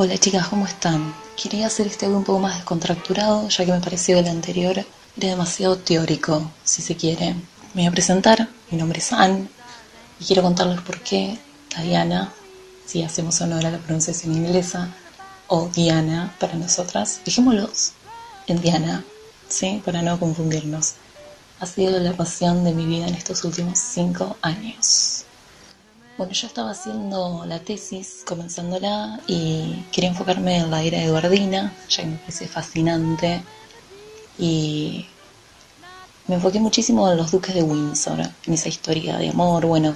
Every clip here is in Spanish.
Hola chicas, ¿cómo están? Quería hacer este audio un poco más descontracturado, ya que me pareció el anterior era demasiado teórico, si se quiere. Me voy a presentar, mi nombre es Anne, y quiero contarles por qué Diana, si hacemos honor a la pronunciación inglesa, o Diana para nosotras, dejémoslos en Diana, ¿sí? Para no confundirnos. Ha sido la pasión de mi vida en estos últimos cinco años. Bueno, yo estaba haciendo la tesis, comenzándola, y quería enfocarme en la era eduardina, ya que me parece fascinante. Y me enfoqué muchísimo en los duques de Windsor, en esa historia de amor. Bueno,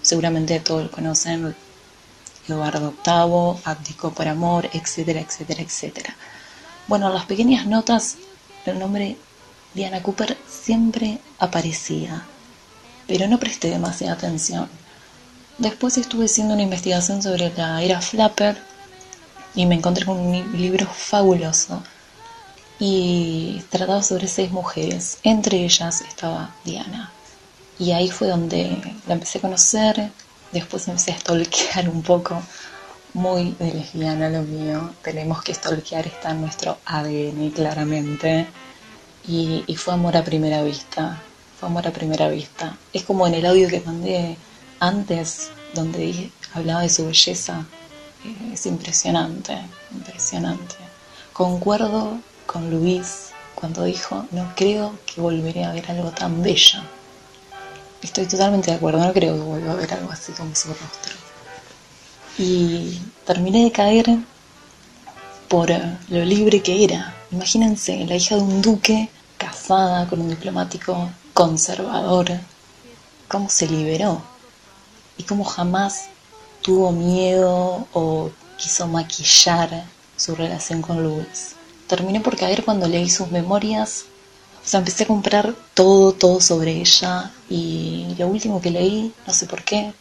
seguramente todos lo conocen. Eduardo VIII, abdicó por amor, etcétera, etcétera, etcétera. Bueno, en las pequeñas notas, el nombre Diana Cooper siempre aparecía, pero no presté demasiada atención Después estuve haciendo una investigación sobre la era Flapper y me encontré con un libro fabuloso y trataba sobre seis mujeres. Entre ellas estaba Diana. Y ahí fue donde la empecé a conocer. Después empecé a stalkear un poco. Muy de lesbiana lo mío. Tenemos que stalkear, está en nuestro ADN claramente. Y, y fue amor a primera vista. Fue amor a primera vista. Es como en el audio que mandé antes, donde hablaba de su belleza, eh, es impresionante, impresionante. Concuerdo con Luis cuando dijo, no creo que volveré a ver algo tan bello. Estoy totalmente de acuerdo, no creo que vuelva a ver algo así como su rostro. Y terminé de caer por lo libre que era. Imagínense, la hija de un duque, casada con un diplomático conservador, cómo se liberó y cómo jamás tuvo miedo o quiso maquillar su relación con Luis. Terminé por caer cuando leí sus memorias, o sea, empecé a comprar todo, todo sobre ella y lo último que leí, no sé por qué,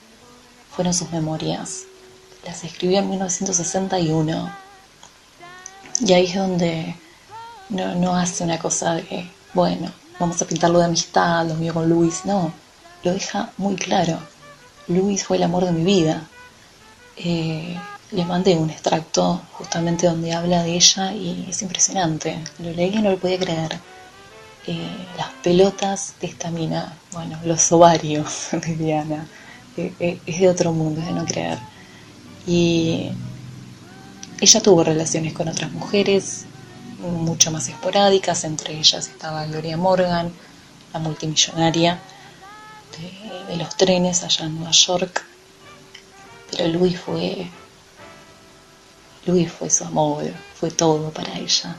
fueron sus memorias. Las escribió en 1961 y ahí es donde no, no hace una cosa de, bueno, vamos a pintarlo de amistad, lo mío con Luis, no, lo deja muy claro Luis fue el amor de mi vida. Eh, le mandé un extracto justamente donde habla de ella y es impresionante. Lo leí y no lo podía creer. Eh, las pelotas de esta mina, bueno, los ovarios de Diana, eh, es de otro mundo, es de no creer. Y ella tuvo relaciones con otras mujeres, mucho más esporádicas, entre ellas estaba Gloria Morgan, la multimillonaria, de, los trenes allá en Nueva York. Pero Luis fue, Luis fue su amor, fue todo para ella.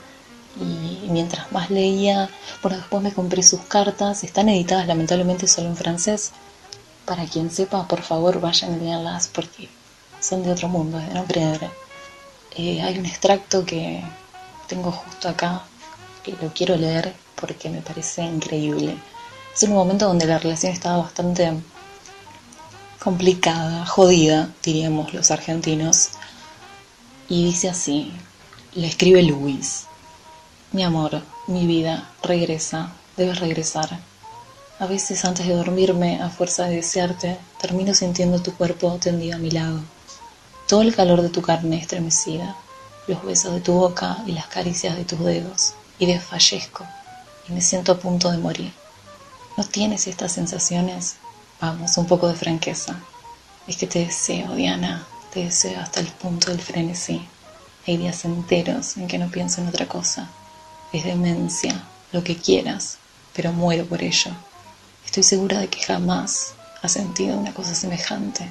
Y mientras más leía, bueno, después me compré sus cartas, están editadas lamentablemente solo en francés. Para quien sepa, por favor, vayan y leanlas porque son de otro mundo, de no creer. Eh, hay un extracto que tengo justo acá, que lo quiero leer porque me parece increíble. Es un momento donde la relación estaba bastante complicada, jodida, diríamos los argentinos. Y dice así, le escribe Luis, mi amor, mi vida, regresa, debes regresar. A veces antes de dormirme, a fuerza de desearte, termino sintiendo tu cuerpo tendido a mi lado, todo el calor de tu carne estremecida, los besos de tu boca y las caricias de tus dedos, y desfallezco, y me siento a punto de morir. ¿No tienes estas sensaciones? Vamos, un poco de franqueza. Es que te deseo, Diana, te deseo hasta el punto del frenesí. Hay días enteros en que no pienso en otra cosa. Es demencia, lo que quieras, pero muero por ello. Estoy segura de que jamás has sentido una cosa semejante.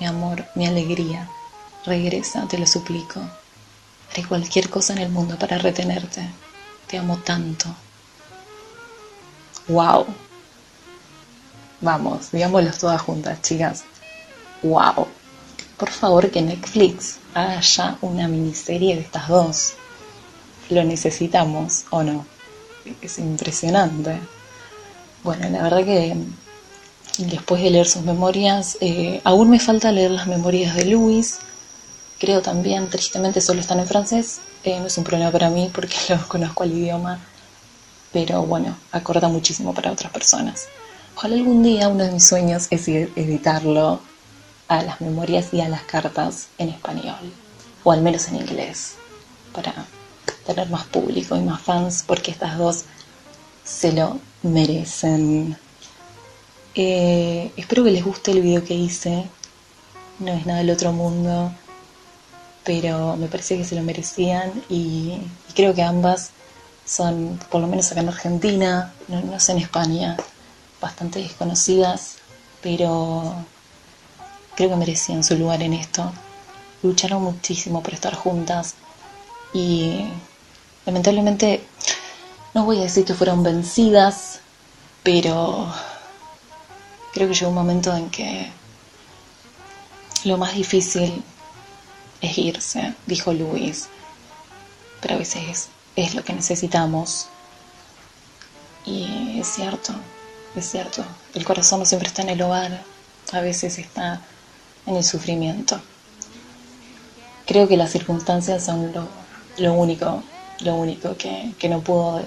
Mi amor, mi alegría. Regresa, te lo suplico. Haré cualquier cosa en el mundo para retenerte. Te amo tanto. ¡Wow! Vamos, digámoslo todas juntas, chicas. ¡Wow! Por favor, que Netflix haga ya una miniserie de estas dos. Lo necesitamos, ¿o no? Es impresionante. Bueno, la verdad que después de leer sus memorias, eh, aún me falta leer las memorias de Luis. Creo también, tristemente, solo están en francés. Eh, no es un problema para mí porque lo conozco el idioma. Pero bueno, acorda muchísimo para otras personas. Ojalá algún día uno de mis sueños es editarlo a las memorias y a las cartas en español. o al menos en inglés, para tener más público y más fans, porque estas dos se lo merecen. Eh, espero que les guste el video que hice. No es nada del otro mundo, pero me parece que se lo merecían y, creo que ambas son, por lo menos acá en Argentina, no, no sé en España, bastante desconocidas, pero creo que merecían su lugar en esto. Lucharon muchísimo por estar juntas y lamentablemente no voy a decir que fueron vencidas, pero creo que llegó un momento en que lo más difícil es irse, dijo Luis, pero a veces es lo que necesitamos. Y es cierto, es cierto, el corazón no siempre está en el hogar, a veces está en el sufrimiento. Creo que las circunstancias son lo, único, lo único que, no pudo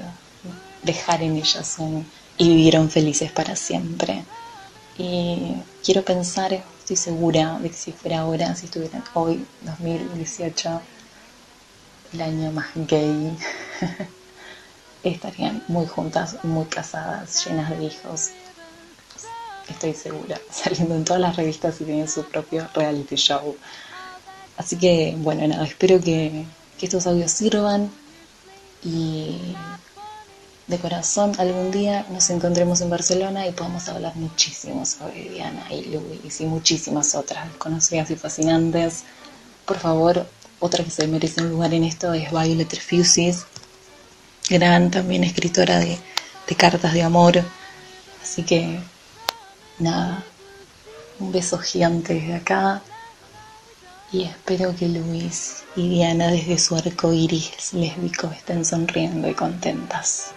dejar en ellas y vivieron felices para siempre. Y quiero pensar, estoy segura de que si fuera ahora, si estuvieran hoy, 2018, el año más gay, estarían muy juntas, muy casadas, llenas de hijos. Estoy segura, saliendo en todas las revistas y teniendo su propio reality show. Así que, bueno, nada, espero que, que estos audios sirvan y de corazón algún día nos encontremos en Barcelona y podamos hablar muchísimo sobre Diana y Luis y muchísimas otras conocidas y fascinantes. Por favor, otra que se merece un lugar en esto es Violet Refuses, gran también escritora de, de cartas de amor. Así que, nada, un beso gigante desde acá y espero que Luis y Diana desde su arco iris lésbico estén sonriendo y contentas.